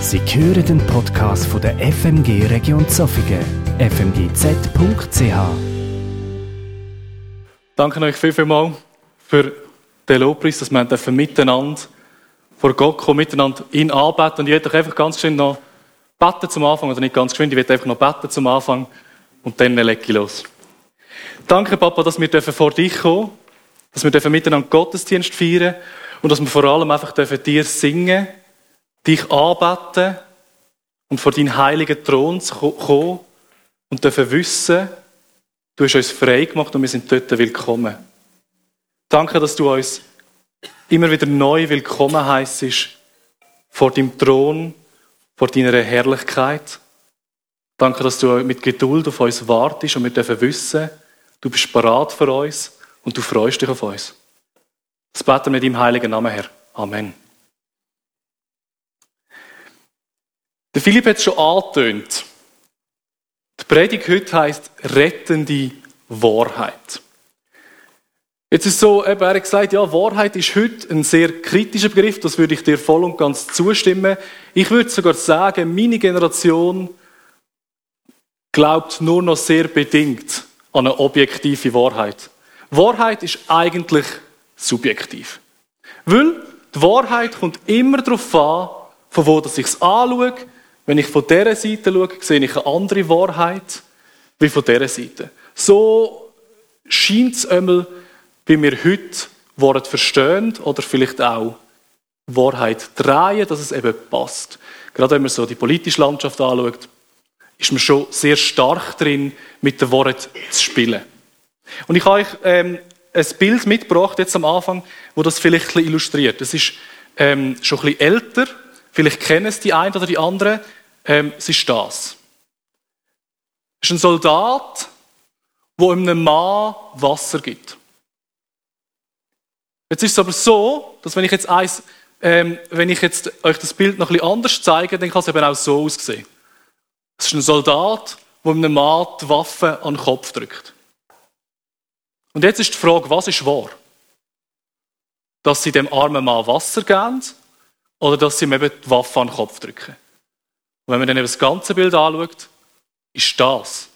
Sie hören den Podcast von der FMG Region Zofingen, fmgz.ch. Danke euch viel, viel mal für den Lobpreis, dass wir dürfen miteinander vor Gott kommen, miteinander ihn anbeten. Und ich werde euch einfach ganz schön noch beten zum Anfang, oder nicht ganz geschwind, ich werde einfach noch beten zum Anfang und dann lege ich los. Danke, Papa, dass wir vor dich kommen dass wir miteinander Gottesdienst feiern und dass wir vor allem einfach dir singen, dich anbeten und vor deinen heiligen Thron kommen und dürfen wissen, du hast uns frei gemacht und wir sind dort willkommen. Danke, dass du uns immer wieder neu willkommen heisst vor deinem Thron, vor deiner Herrlichkeit. Danke, dass du mit Geduld auf uns wartest und wir dürfen wissen, du bist parat für uns und du freust dich auf uns. Das beten wir mit deinem heiligen Namen, Herr. Amen. Der Philipp hat es schon angetönt. Die Predigt heute heisst rettende Wahrheit. Jetzt ist so, eben, er hat gesagt, ja, Wahrheit ist heute ein sehr kritischer Begriff, das würde ich dir voll und ganz zustimmen. Ich würde sogar sagen, meine Generation glaubt nur noch sehr bedingt an eine objektive Wahrheit. Wahrheit ist eigentlich subjektiv. Weil die Wahrheit kommt immer darauf an, von wo ich es anschaue. Wenn ich von dieser Seite schaue, sehe ich eine andere Wahrheit wie von dieser Seite. So scheint es einmal, wie wir heute Wahrheit verstehen oder vielleicht auch Wahrheit drehen, dass es eben passt. Gerade wenn man so die politische Landschaft anschaut, ist man schon sehr stark drin, mit der Wahrheit zu spielen. Und ich habe euch ähm, ein Bild mitgebracht, jetzt am Anfang, wo das vielleicht ein bisschen illustriert. Das ist ähm, schon ein bisschen älter, vielleicht kennen es die einen oder die anderen. Ähm, es ist das. Es ist ein Soldat, der einem Mann Wasser gibt. Jetzt ist es aber so, dass wenn ich jetzt, eins, ähm, wenn ich jetzt euch das Bild noch ein bisschen anders zeige, dann kann es eben auch so aussehen. Es ist ein Soldat, der einem Mann die Waffe an den Kopf drückt. Und jetzt ist die Frage, was ist wahr? Dass sie dem armen Mann Wasser geben oder dass sie ihm eben die Waffe an den Kopf drücken? Und wenn man dann eben das ganze Bild anschaut, ist das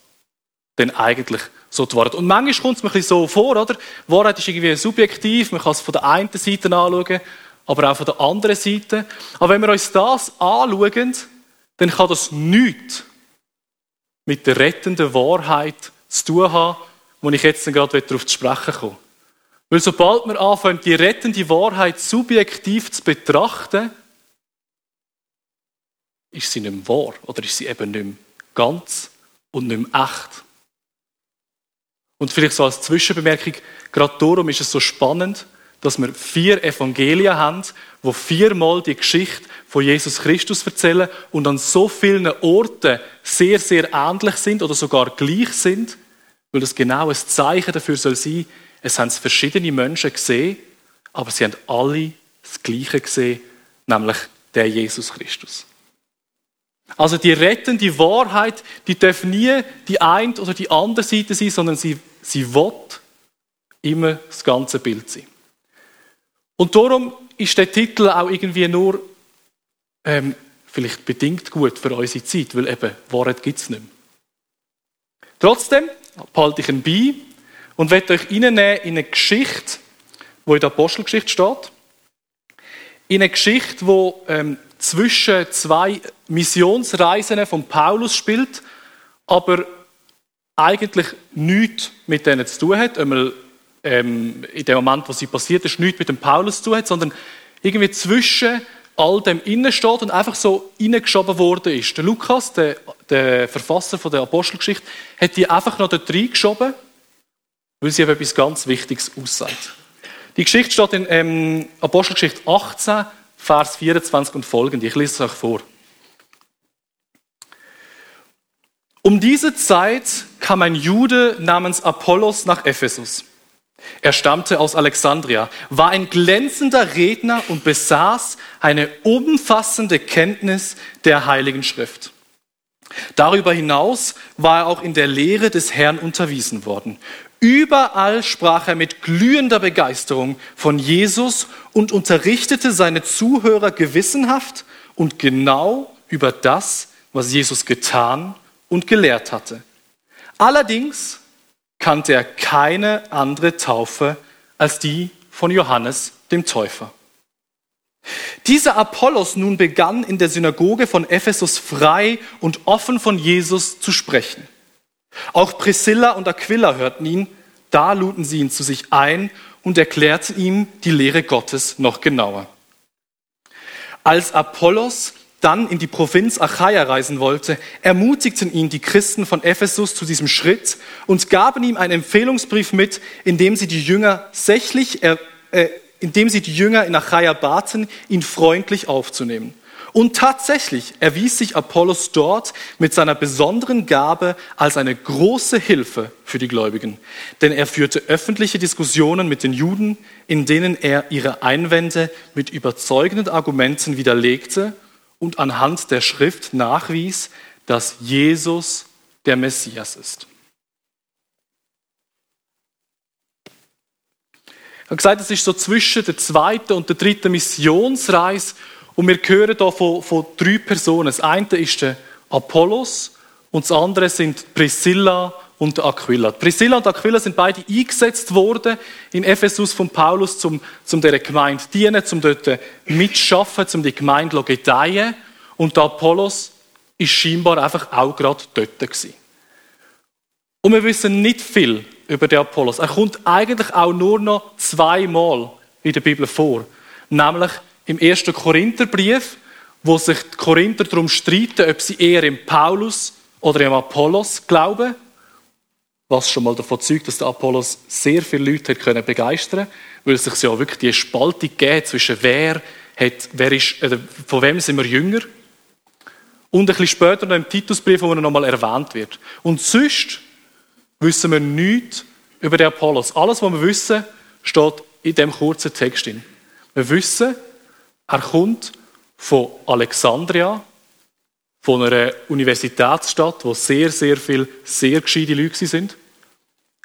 dann eigentlich so die Wahrheit. Und manchmal kommt es mir ein bisschen so vor, oder? Wahrheit ist irgendwie subjektiv, man kann es von der einen Seite anschauen, aber auch von der anderen Seite. Aber wenn wir uns das anschauen, dann kann das nichts mit der rettenden Wahrheit zu tun haben, wo ich jetzt gerade darauf zu sprechen komme. Weil sobald wir anfangen, die rettende Wahrheit subjektiv zu betrachten, ist sie nicht mehr wahr oder ist sie eben nicht mehr ganz und nicht mehr echt. Und vielleicht so als Zwischenbemerkung, gerade darum ist es so spannend, dass wir vier Evangelien haben, wo viermal die Geschichte von Jesus Christus erzählen und an so vielen Orten sehr, sehr ähnlich sind oder sogar gleich sind weil das genau ein Zeichen dafür soll sein, es haben verschiedene Menschen gesehen, aber sie haben alle das Gleiche gesehen, nämlich der Jesus Christus. Also die rettende Wahrheit, die darf nie die eine oder die andere Seite sein, sondern sie, sie will immer das ganze Bild sein. Und darum ist der Titel auch irgendwie nur ähm, vielleicht bedingt gut für unsere Zeit, weil eben Wahrheit gibt es nicht mehr. Trotzdem behalte ich ihn bei und werde euch reinnehmen in eine Geschichte, die in der Apostelgeschichte steht. In eine Geschichte, die ähm, zwischen zwei Missionsreisen von Paulus spielt, aber eigentlich nichts mit denen zu tun hat. Einmal, ähm, in dem Moment, wo sie passiert ist, nichts mit dem Paulus zu tun hat, sondern irgendwie zwischen all dem innen steht und einfach so reingeschoben worden ist. Der Lukas, der, der Verfasser von der Apostelgeschichte, hat die einfach noch dort reingeschoben, weil sie etwas ganz Wichtiges aussagt. Die Geschichte steht in ähm, Apostelgeschichte 18, Vers 24 und folgende. Ich lese es euch vor. Um diese Zeit kam ein Jude namens Apollos nach Ephesus. Er stammte aus Alexandria, war ein glänzender Redner und besaß eine umfassende Kenntnis der Heiligen Schrift. Darüber hinaus war er auch in der Lehre des Herrn unterwiesen worden. Überall sprach er mit glühender Begeisterung von Jesus und unterrichtete seine Zuhörer gewissenhaft und genau über das, was Jesus getan und gelehrt hatte. Allerdings kannte er keine andere Taufe als die von Johannes dem Täufer. Dieser Apollos nun begann in der Synagoge von Ephesus frei und offen von Jesus zu sprechen. Auch Priscilla und Aquila hörten ihn, da luden sie ihn zu sich ein und erklärten ihm die Lehre Gottes noch genauer. Als Apollos dann in die Provinz Achaia reisen wollte, ermutigten ihn die Christen von Ephesus zu diesem Schritt und gaben ihm einen Empfehlungsbrief mit, in dem sie die Jünger sächlich, äh, in dem sie die Jünger in Achaia baten, ihn freundlich aufzunehmen. Und tatsächlich erwies sich Apollos dort mit seiner besonderen Gabe als eine große Hilfe für die Gläubigen. Denn er führte öffentliche Diskussionen mit den Juden, in denen er ihre Einwände mit überzeugenden Argumenten widerlegte und anhand der Schrift nachwies, dass Jesus der Messias ist. Ich habe gesagt, es ist so zwischen der zweiten und der dritten Missionsreise und wir hören hier von, von drei Personen. Das eine ist der Apollos und das andere sind Priscilla und Aquila. Priscilla und Aquila sind beide eingesetzt worden in Ephesus von Paulus, um, um dieser Gemeinde zu dienen, um dort mitzuschaffen, um die Gemeinde zu gedeihen. Und der Apollos ist scheinbar einfach auch gerade dort gewesen. Und wir wissen nicht viel über den Apollos. Er kommt eigentlich auch nur noch zweimal in der Bibel vor. Nämlich im ersten Korintherbrief, wo sich die Korinther darum streiten, ob sie eher im Paulus oder im Apollos glauben. Was schon mal davon zeugt, dass der Apollos sehr viele Leute hat können begeistern weil es sich ja wirklich die Spaltung gegeben zwischen wer, hat, wer ist, von wem sind wir jünger. Und ein bisschen später noch im Titusbrief, wo er nochmal erwähnt wird. Und sonst wissen wir nichts über den Apollos. Alles, was wir wissen, steht in dem kurzen Text. Wir wissen, er kommt von Alexandria, von einer Universitätsstadt, wo sehr, sehr viele sehr gescheite Leute sind.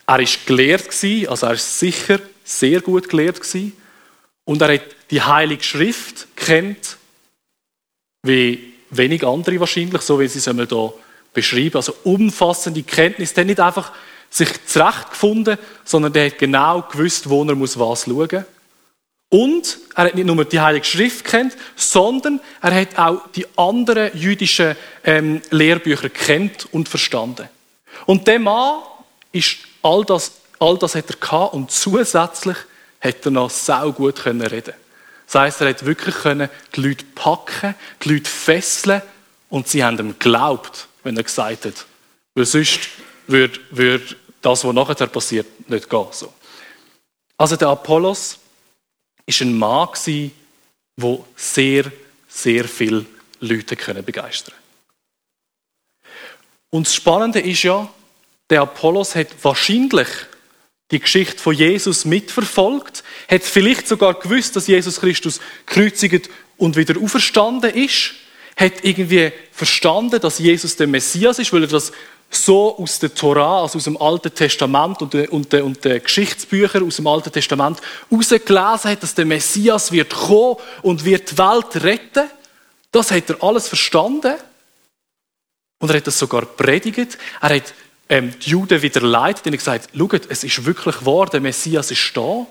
Er ist gelehrt also er ist sicher sehr gut gelehrt Und er hat die Heilige Schrift kennt, wie wenig andere wahrscheinlich, so wie sie es hier beschreiben. Also umfassende Kenntnis. Der hat nicht einfach sich zurechtgefunden, sondern der hat genau gewusst, wo er was schauen muss. Und er hat nicht nur die Heilige Schrift kennt, sondern er hat auch die anderen jüdischen ähm, Lehrbücher kennt und verstanden. Und der Mann ist all das, all das hat er gehabt und zusätzlich hat er noch sau gut können reden. Das heißt, er hat wirklich können die Leute packen, die Leute fesseln und sie haben ihm geglaubt, wenn er gesagt hat, weil sonst würde, würde das, was nachher passiert, nicht gehen. So. Also der Apollos ist ein Mann der sehr, sehr viele Leute können begeistern. Und das Spannende ist ja, der Apollos hat wahrscheinlich die Geschichte von Jesus mitverfolgt, hat vielleicht sogar gewusst, dass Jesus Christus gekreuzigt und wieder auferstanden ist, hat irgendwie verstanden, dass Jesus der Messias ist, weil er das so aus der Torah, also aus dem Alten Testament und, und, und den Geschichtsbüchern aus dem Alten Testament herausgelesen hat, dass der Messias wird kommen und wird die Welt retten. Das hat er alles verstanden. Und er hat das sogar predigt. Er hat ähm, die Juden wieder leitet und gesagt, schaut, es ist wirklich wahr, der Messias ist da.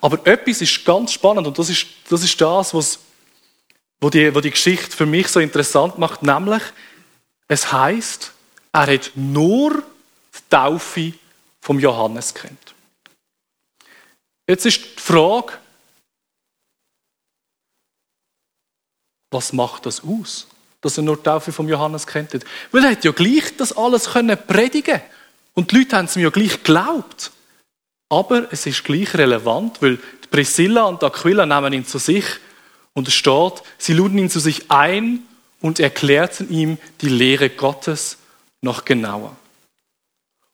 Aber etwas ist ganz spannend und das ist das, ist das was, was, die, was die Geschichte für mich so interessant macht, nämlich es heißt, er hat nur die Taufe vom Johannes kennt. Jetzt ist die Frage, was macht das aus, dass er nur die Taufe vom Johannes kennt? Weil er hat ja gleich das alles können predigen und die Leute haben es ihm ja gleich geglaubt. Aber es ist gleich relevant, weil Priscilla und Aquila nehmen ihn zu sich und es steht, sie luden ihn zu sich ein und erklärten ihm die Lehre Gottes noch genauer.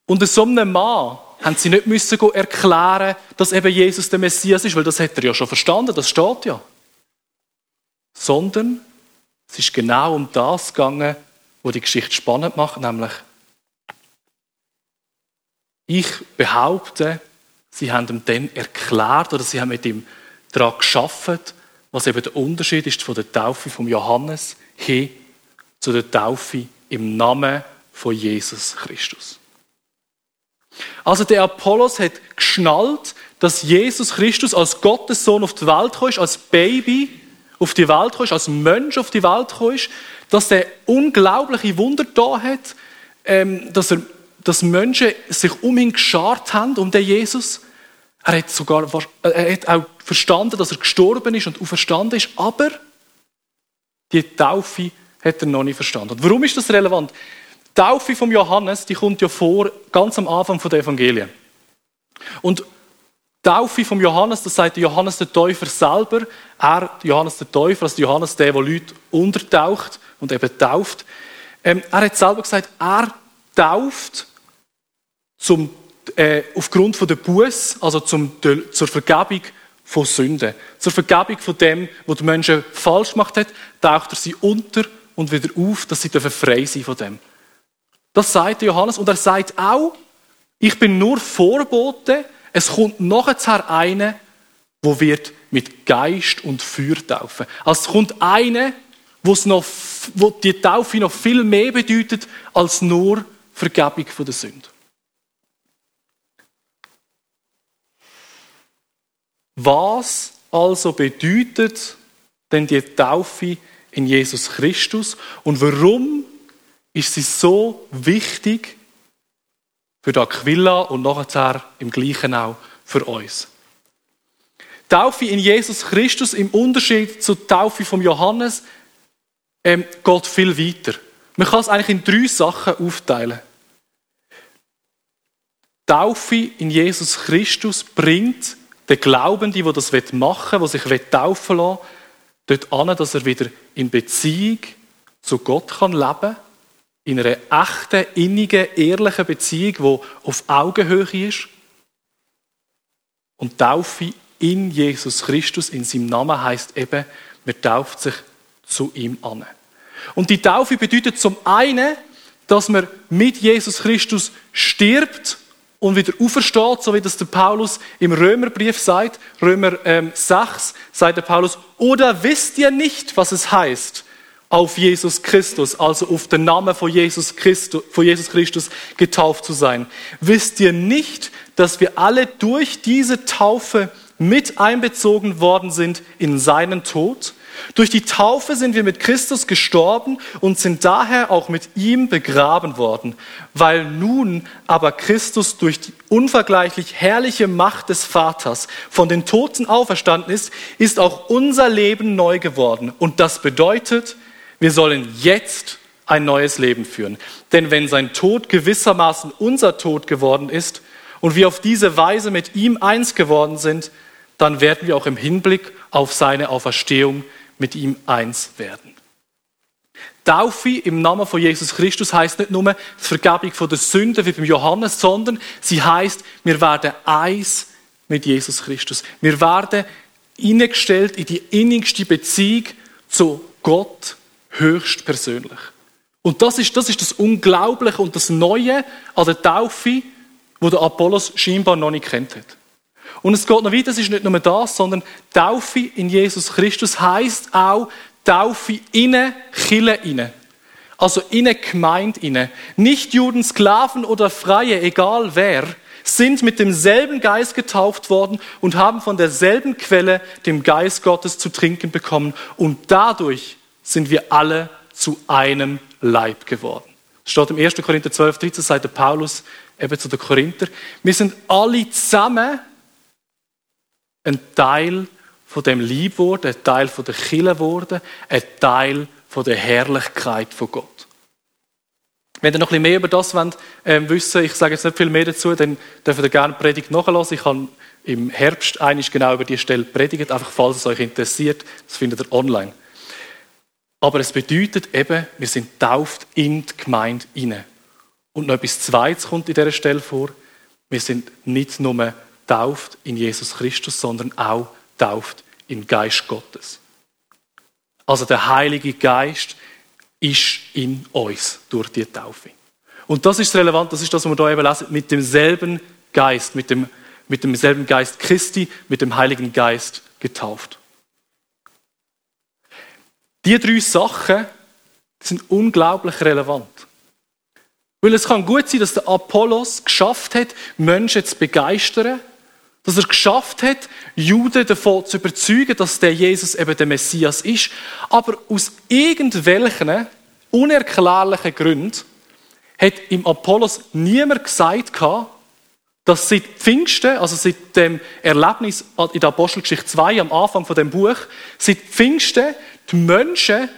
Und so einem Mann haben sie nicht müssen erklären, dass eben Jesus der Messias ist, weil das hat er ja schon verstanden, das steht ja. Sondern es ist genau um das gegangen, wo die Geschichte spannend macht, nämlich ich behaupte, sie haben ihm dann erklärt oder sie haben mit ihm daran geschaffen, was eben der Unterschied ist von der Taufe von Johannes hin zu der Taufe im Namen von Jesus Christus. Also der Apollos hat geschnallt, dass Jesus Christus als Gottes Sohn auf die Welt kam, als Baby auf die Welt kam, als Mensch auf die Welt kam, dass er unglaubliche Wunder da hat, ähm, dass, er, dass Menschen sich um ihn geschart haben, um den Jesus. Er hat sogar er hat auch verstanden, dass er gestorben ist und auferstanden ist, aber die Taufe hat er noch nicht verstanden. Und warum ist das relevant? Taufe von Johannes, die kommt ja vor, ganz am Anfang der Evangelien. Und Taufe von Johannes, das sagt Johannes der Täufer selber. Er, Johannes der Täufer, also Johannes der, der Leute untertaucht und eben tauft. Ähm, er hat selber gesagt, er tauft zum, äh, aufgrund von der Buß, also zum, zur Vergebung von Sünden. Zur Vergebung von dem, was die Menschen falsch gemacht hat, taucht er sie unter und wieder auf, dass sie frei sein von dem. Das sagt Johannes. Und er sagt auch, ich bin nur Vorbote, es kommt nachher eine, wo wird mit Geist und Feuer taufen. Also es kommt eine, wo, es noch, wo die Taufe noch viel mehr bedeutet als nur Vergebung der Sünde. Was also bedeutet denn die Taufe in Jesus Christus und warum ist sie so wichtig für die Aquila und nachher im Gleichen auch für uns. Taufe in Jesus Christus im Unterschied zur Taufe von Johannes ähm, geht viel weiter. Man kann es eigentlich in drei Sachen aufteilen. Taufe in Jesus Christus bringt den Glaubenden, der das machen will, der sich taufen lassen will, dort an, dass er wieder in Beziehung zu Gott leben kann in einer echten, innigen, ehrlichen Beziehung, die auf Augenhöhe ist. Und Taufe in Jesus Christus, in seinem Namen, heißt eben, man tauft sich zu ihm an. Und die Taufe bedeutet zum einen, dass man mit Jesus Christus stirbt und wieder aufersteht, so wie das der Paulus im Römerbrief sagt, Römer ähm, 6, sagt der Paulus, oder wisst ihr nicht, was es heißt, auf Jesus Christus, also auf den Namen von Jesus, Christus, von Jesus Christus getauft zu sein. Wisst ihr nicht, dass wir alle durch diese Taufe mit einbezogen worden sind in seinen Tod? Durch die Taufe sind wir mit Christus gestorben und sind daher auch mit ihm begraben worden. Weil nun aber Christus durch die unvergleichlich herrliche Macht des Vaters von den Toten auferstanden ist, ist auch unser Leben neu geworden. Und das bedeutet, wir sollen jetzt ein neues Leben führen. Denn wenn sein Tod gewissermaßen unser Tod geworden ist und wir auf diese Weise mit ihm eins geworden sind, dann werden wir auch im Hinblick auf seine Auferstehung mit ihm eins werden. Taufe im Namen von Jesus Christus heißt nicht nur die Vergebung der Sünde wie beim Johannes, sondern sie heißt, wir werden eins mit Jesus Christus. Wir werden eingestellt in die innigste Beziehung zu Gott höchst persönlich. Und das ist, das ist das Unglaubliche und das Neue an der Taufe, wo der Apollos scheinbar noch nicht kennt hat. Und es geht noch weiter, es ist nicht nur das, sondern Taufe in Jesus Christus heißt auch Taufe in Chille inne. Also in eine Gemeinde inne. Nicht Juden, Sklaven oder Freie, egal wer, sind mit demselben Geist getauft worden und haben von derselben Quelle dem Geist Gottes zu trinken bekommen. Und dadurch sind wir alle zu einem Leib geworden. Das steht im 1. Korinther 12, 13, sagt Paulus eben zu den Korinther. Wir sind alle zusammen ein Teil von dem Lieb geworden, ein Teil von der Kille geworden, ein Teil von der Herrlichkeit von Gott. Wenn ihr noch ein bisschen mehr über das wollt, äh, wissen ich sage jetzt nicht viel mehr dazu, dann dürft ihr gerne die Predigt nachhören. Ich habe im Herbst eigentlich genau über die Stelle predigt, einfach falls es euch interessiert. Das findet ihr online. Aber es bedeutet eben, wir sind tauft in die Gemeinde inne. Und noch etwas Zweites kommt in dieser Stelle vor. Wir sind nicht nur tauft in Jesus Christus, sondern auch tauft im Geist Gottes. Also der Heilige Geist ist in uns durch die Taufe. Und das ist relevant, das ist das, was wir hier eben lesen, mit demselben Geist, mit, dem, mit demselben Geist Christi, mit dem Heiligen Geist getauft. Die drei Sachen sind unglaublich relevant. Weil es kann gut sein, dass der Apollos geschafft hat, Menschen zu begeistern, dass er geschafft hat, Juden davon zu überzeugen, dass der Jesus eben der Messias ist. Aber aus irgendwelchen unerklärlichen Gründen hat im Apollos niemand gesagt, dass seit Pfingsten, also seit dem Erlebnis in der Apostelgeschichte 2 am Anfang von dem Buch, seit Pfingsten die Menschen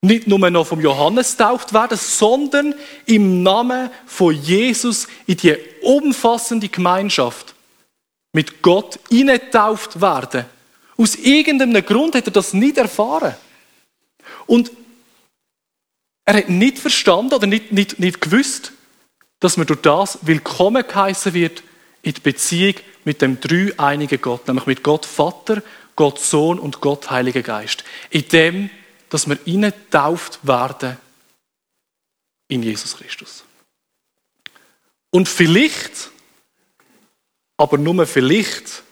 nicht nur noch vom Johannes tauft werden, sondern im Namen von Jesus in die umfassende Gemeinschaft mit Gott tauft werden. Aus irgendeinem Grund hat er das nicht erfahren. Und er hat nicht verstanden oder nicht, nicht, nicht gewusst, dass man durch das willkommen geheißen wird in die Beziehung mit dem dreieinigen Gott, nämlich mit Gott Vater, Gott Sohn und Gott Heiliger Geist. In dem, dass wir tauft werden in Jesus Christus. Und vielleicht, aber nur vielleicht,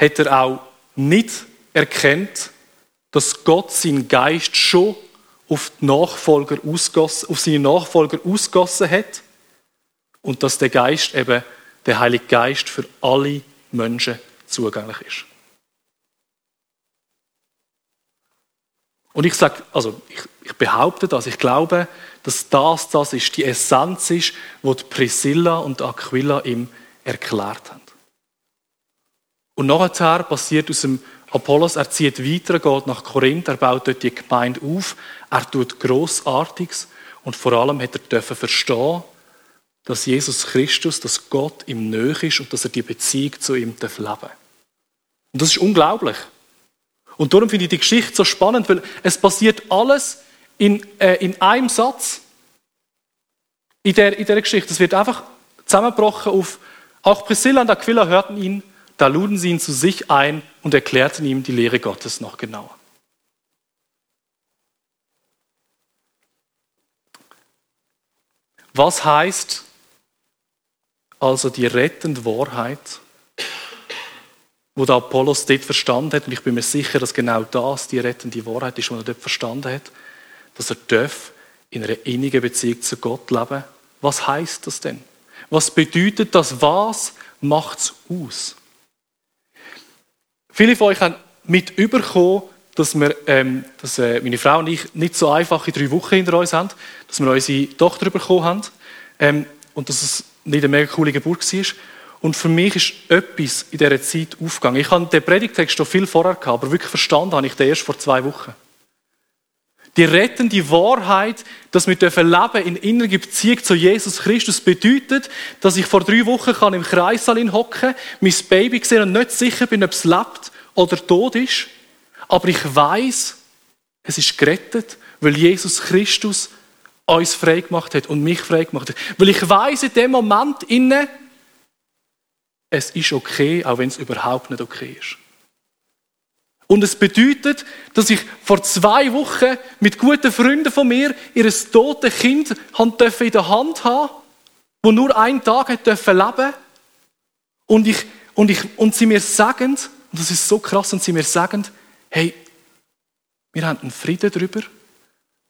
hat er auch nicht erkennt, dass Gott seinen Geist schon auf, die Nachfolger ausgossen, auf seine Nachfolger ausgossen hat und dass der Geist eben, der Heilige Geist, für alle Menschen zugänglich ist. Und ich sage, also ich, ich, behaupte das, ich glaube, dass das das ist, die Essenz ist, wo die Priscilla und Aquila ihm erklärt haben. Und nachher passiert aus dem Apollos, er zieht weiter, geht nach Korinth, er baut dort die Gemeinde auf, er tut Grossartiges und vor allem hat er dürfen verstehen, dass Jesus Christus, dass Gott ihm nöch ist und dass er die Beziehung zu ihm leben darf. Und das ist unglaublich. Und darum finde ich die Geschichte so spannend, weil es passiert alles in, äh, in einem Satz in der, in der Geschichte. Es wird einfach zusammengebrochen auf, auch Priscilla und Aquila hörten ihn da luden sie ihn zu sich ein und erklärten ihm die Lehre Gottes noch genauer. Was heißt also die rettende Wahrheit, wo der Apollos dort verstanden hat, und ich bin mir sicher, dass genau das die rettende Wahrheit ist, die er dort verstanden hat, dass er darf in einer innigen Beziehung zu Gott leben. Was heißt das denn? Was bedeutet das? Was macht es aus? Viele von euch haben mit überkommen, dass, wir, ähm, dass äh, meine Frau und ich nicht so einfache drei Wochen hinter uns haben, dass wir unsere Tochter bekommen haben ähm, und dass es nicht eine mega coole Geburt war. Und für mich ist etwas in dieser Zeit aufgegangen. Ich habe den Predigtext schon viel vorher gehabt, aber wirklich verstanden habe ich den erst vor zwei Wochen. Die rettende Wahrheit, dass wir leben in innerer Beziehung zu Jesus Christus, bedeutet, dass ich vor drei Wochen kann im Kreissaal hocken, mein Baby sehen und nicht sicher bin, ob es lebt oder tot ist. Aber ich weiß, es ist gerettet, weil Jesus Christus uns frei gemacht hat und mich frei gemacht hat. Weil ich weiß in dem Moment inne, es ist okay, auch wenn es überhaupt nicht okay ist. Und es bedeutet, dass ich vor zwei Wochen mit guten Freunden von mir ihr totes Kind in der Hand haben wo nur einen Tag leben und ich und ich und sie mir sagen, und das ist so krass, und sie mir sagen, hey, wir haben einen Frieden darüber,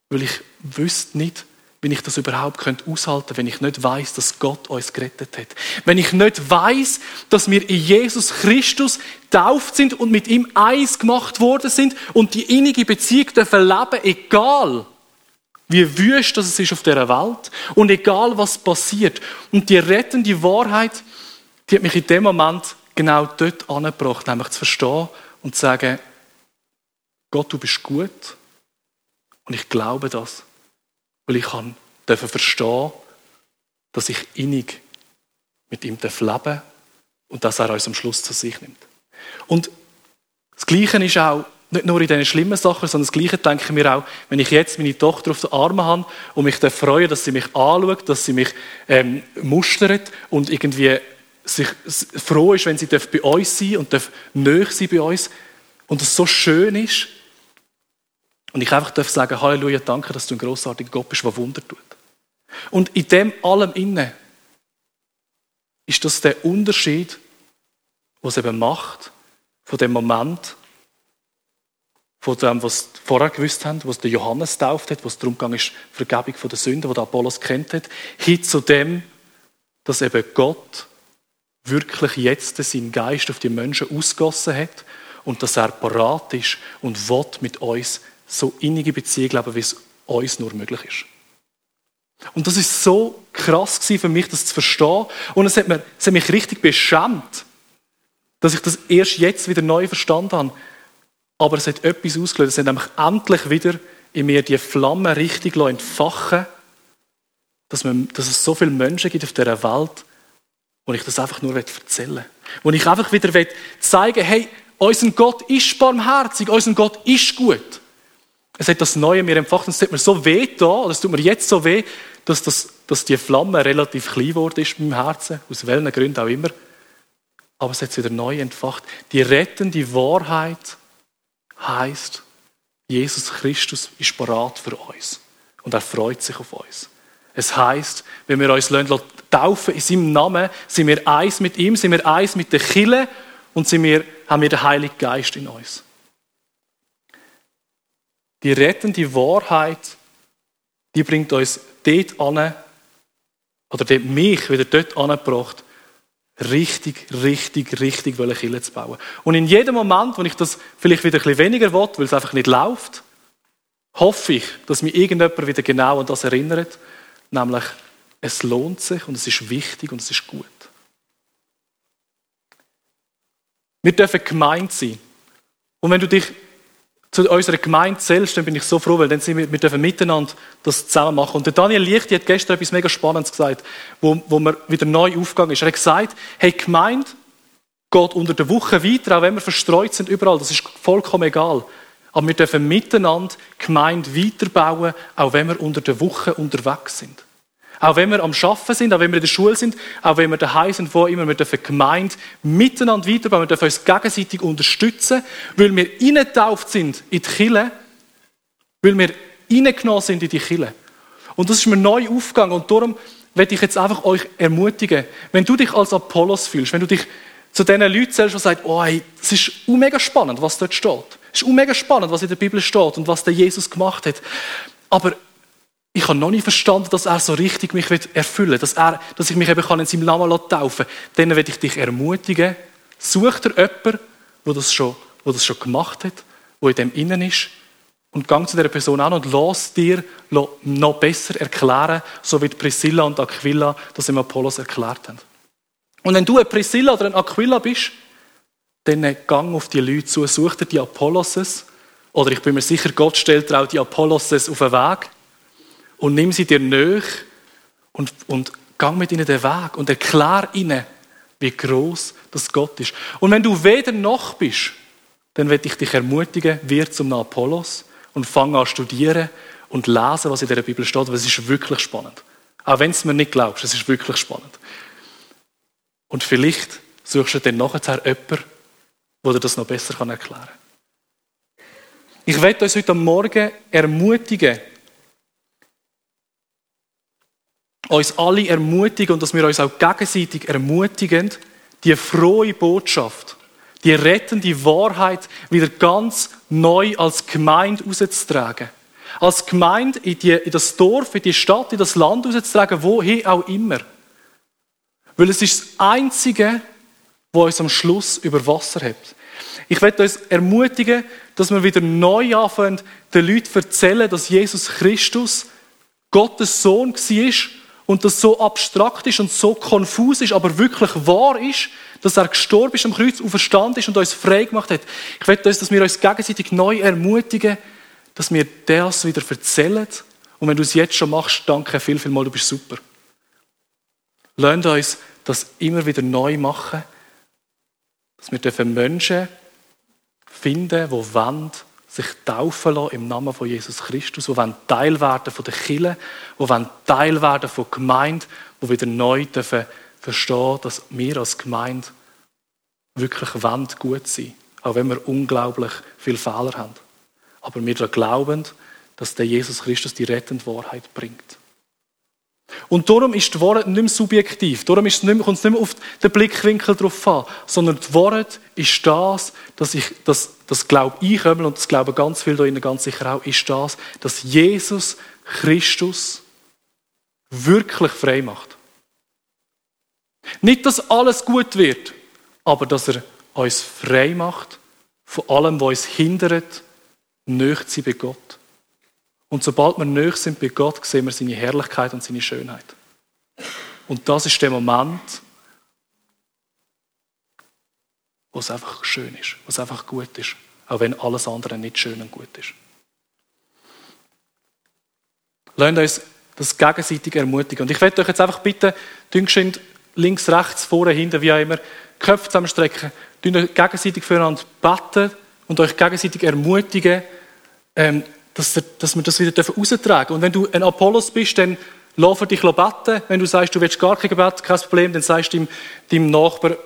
weil ich wüsste nicht, wenn ich das überhaupt könnte aushalten, wenn ich nicht weiß, dass Gott uns gerettet hat. Wenn ich nicht weiß, dass wir in Jesus Christus tauft sind und mit ihm eins gemacht worden sind und die innige Beziehung dürfen leben, egal wie wüst es ist auf dieser Welt und egal was passiert. Und die rettende Wahrheit, die hat mich in dem Moment genau dort angebracht, nämlich zu verstehen und zu sagen, Gott, du bist gut und ich glaube das. Weil ich kann dürfen verstehen, dass ich innig mit ihm leben darf und dass er uns am Schluss zu sich nimmt. Und das Gleiche ist auch nicht nur in diesen schlimmen Sachen, sondern das Gleiche denke ich mir auch, wenn ich jetzt meine Tochter auf den Armen habe und mich freue, dass sie mich anschaut, dass sie mich ähm, mustert und irgendwie sich froh ist, wenn sie bei uns sein und darf sein bei uns und es so schön ist, und ich einfach darf sagen, Halleluja, danke, dass du ein großartiger Gott bist, der Wunder tut. Und in dem allem inne ist das der Unterschied, was eben macht von dem Moment von dem, was sie vorher gewusst haben, was der Johannes tauft hat, was darum ging, ist Vergebung von der Sünden, die der Apollos kennt hat, hin zu dem, dass eben Gott wirklich jetzt seinen Geist auf die Menschen ausgossen hat und dass er parat ist und will mit uns so innige Beziehung leben, wie es uns nur möglich ist. Und das ist so krass für mich, das zu verstehen. Und es hat, mir, es hat mich richtig beschämt, dass ich das erst jetzt wieder neu verstanden habe. Aber es hat etwas ausgelöst. Es hat nämlich endlich wieder in mir die Flamme richtig entfachen dass, man, dass es so viele Menschen gibt auf dieser Welt, wo ich das einfach nur erzählen will. Wo ich einfach wieder zeigen will, hey, unser Gott ist barmherzig, unser Gott ist gut. Es hat das Neue mir empfacht und es tut mir so weh da, oder es tut mir jetzt so weh, dass, das, dass die Flamme relativ klein geworden ist in meinem Herzen, aus welchen Gründen auch immer. Aber es hat wieder neu entfacht. Die rettende Wahrheit heißt, Jesus Christus ist parat für uns und er freut sich auf uns. Es heißt, wenn wir uns taufen in seinem Namen, sind wir eins mit ihm, sind wir eins mit der Kille und sind wir, haben wir den Heiligen Geist in uns. Die rettende Wahrheit, die bringt uns dort an, oder die mich wieder dort angebracht, richtig, richtig, richtig Kirche zu bauen. Und in jedem Moment, wo ich das vielleicht wieder ein bisschen weniger will, weil es einfach nicht läuft, hoffe ich, dass mich irgendjemand wieder genau an das erinnert, nämlich es lohnt sich und es ist wichtig und es ist gut. Wir dürfen gemeint sein. Und wenn du dich zu unserer Gemeinde zählst, dann bin ich so froh, weil dann sind wir, wir dürfen miteinander das zusammen machen. Und der Daniel Lichti hat gestern etwas mega Spannendes gesagt, wo, wo mir wieder neu aufgegangen ist. Er hat gesagt, hey, Gemeinde geht unter der Woche weiter, auch wenn wir verstreut sind überall, das ist vollkommen egal. Aber wir dürfen miteinander Gemeinde weiterbauen, auch wenn wir unter der Woche unterwegs sind. Auch wenn wir am Schaffen sind, auch wenn wir in der Schule sind, auch wenn wir daheim sind, wo immer, wir dürfen Gemeinde miteinander weiterbauen, wir dürfen uns gegenseitig unterstützen, weil wir eingetauft sind in die Kille, weil wir reingenommen sind in die Kille. Und das ist mir neu aufgegangen und darum werde ich jetzt einfach euch ermutigen, wenn du dich als Apollos fühlst, wenn du dich zu diesen Leuten zählst, die sagen, oh, hey, es ist mega spannend, was dort steht. Es ist mega spannend, was in der Bibel steht und was der Jesus gemacht hat. Aber ich habe noch nicht verstanden, dass er so richtig mich erfüllen will, dass, er, dass ich mich eben in seinem Namen taufen kann. Dann werde ich dich ermutigen, such dir jemanden, der das schon, der das schon gemacht hat, der in dem innen ist, und gang zu dieser Person an und lass dir noch besser erklären, so wie Priscilla und Aquila das im Apollos erklärt haben. Und wenn du eine Priscilla oder ein Aquila bist, dann gang auf die Leute zu, such dir die Apolloses, oder ich bin mir sicher, Gott stellt dir auch die Apolloses auf den Weg, und nimm sie dir nach und, und gang mit ihnen den Weg und erklär ihnen, wie groß das Gott ist. Und wenn du weder noch bist, dann werde ich dich ermutigen, wir zum Apollos und fang an studieren und lesen, was in der Bibel steht, weil es ist wirklich spannend. Auch wenn es mir nicht glaubst, es ist wirklich spannend. Und vielleicht suchst du dann nachher jemanden, der dir das noch besser erklären kann. Ich werde uns heute Morgen ermutigen, uns alle ermutigen und dass wir uns auch gegenseitig ermutigen, die frohe Botschaft, die rettende Wahrheit wieder ganz neu als Gemeinde rauszutragen. Als Gemeinde in, die, in das Dorf, in die Stadt, in das Land rauszutragen, wohin auch immer. Weil es ist das Einzige, was uns am Schluss über Wasser hat. Ich werde uns ermutigen, dass wir wieder neu anfangen, den Leuten zu erzählen, dass Jesus Christus Gottes Sohn war und das so abstrakt ist und so konfus ist, aber wirklich wahr ist, dass er gestorben ist am Kreuz, auferstanden ist und uns frei gemacht hat. Ich möchte uns, dass wir uns gegenseitig neu ermutigen, dass wir das wieder erzählen. Und wenn du es jetzt schon machst, danke viel, viel mal, du bist super. Lernt uns das immer wieder neu machen, dass wir Menschen finden, die wollen, sich taufen lassen im Namen von Jesus Christus, die wollen Teil werden von der Kirche, die wollen Teil werden von der Gemeinde, die wieder neu dürfen verstehen, dass wir als Gemeinde wirklich wollen gut sein, auch wenn wir unglaublich viele Fehler haben. Aber wir glauben, dass der Jesus Christus die rettende Wahrheit bringt. Und darum ist die Wahrheit nicht mehr subjektiv. Darum ist es nicht mehr, kommt es nicht mehr auf den Blickwinkel drauf an, sondern die Wahrheit ist das, dass, ich, dass das glaube ich einmal und das glauben ganz viele da innen ganz sicher auch, ist das, dass Jesus Christus wirklich frei macht. Nicht, dass alles gut wird, aber dass er uns frei macht von allem, was uns hindert, nöch zu bei Gott. Und sobald wir nöch sind bei Gott, sehen wir seine Herrlichkeit und seine Schönheit. Und das ist der Moment, wo es einfach schön ist, wo es einfach gut ist, auch wenn alles andere nicht schön und gut ist. Lasst uns das gegenseitig ermutigen. Und ich werde euch jetzt einfach bitten, geschwind links, rechts, vorne, hinten, wie auch immer, Köpfe zusammenstrecken, gegenseitig füreinander beten und euch gegenseitig ermutigen, ähm, dass, dass wir das wieder raustragen dürfen. Und wenn du ein Apollos bist, dann lass für dich beten. Wenn du sagst, du willst gar kein Gebet, kein Problem, dann sagst du deinem, deinem Nachbar,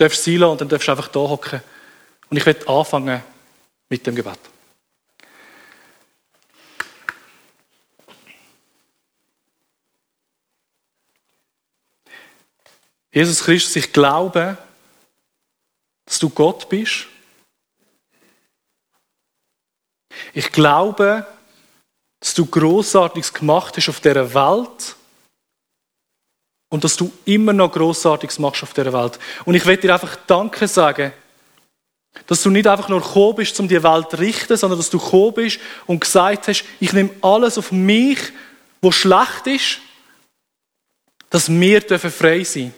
darfst sein und dann darfst du einfach da hocken. Und ich werde anfangen mit dem Gebet. Jesus Christus, ich glaube, dass du Gott bist. Ich glaube, dass du Großartiges gemacht hast auf dieser Welt und dass du immer noch Großartiges machst auf dieser Welt. Und ich werde dir einfach Danke sagen, dass du nicht einfach nur gekommen bist, um die Welt zu richten, sondern dass du gekommen bist und gesagt hast, ich nehme alles auf mich, was schlecht ist, dass wir frei sein dürfen.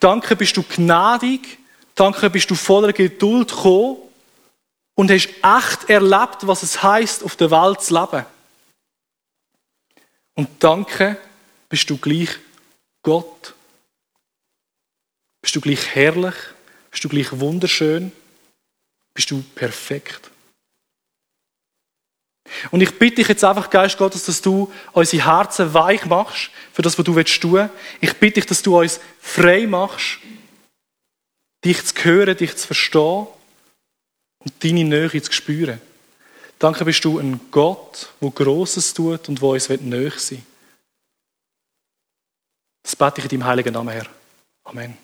Danke bist du gnädig, danke bist du voller Geduld gekommen und hast echt erlebt, was es heißt, auf der Welt zu leben. Und danke bist du gleich Gott. Bist du gleich herrlich, bist du gleich wunderschön, bist du perfekt. Und ich bitte dich jetzt einfach, Geist Gottes, dass du unsere Herzen weich machst für das, was du willst tun. Ich bitte dich, dass du uns frei machst, dich zu hören, dich zu verstehen und deine Nähe zu spüren. Danke bist du ein Gott, der Grosses tut und wo uns näher sein will. Das bete ich in deinem heiligen Namen, Herr. Amen.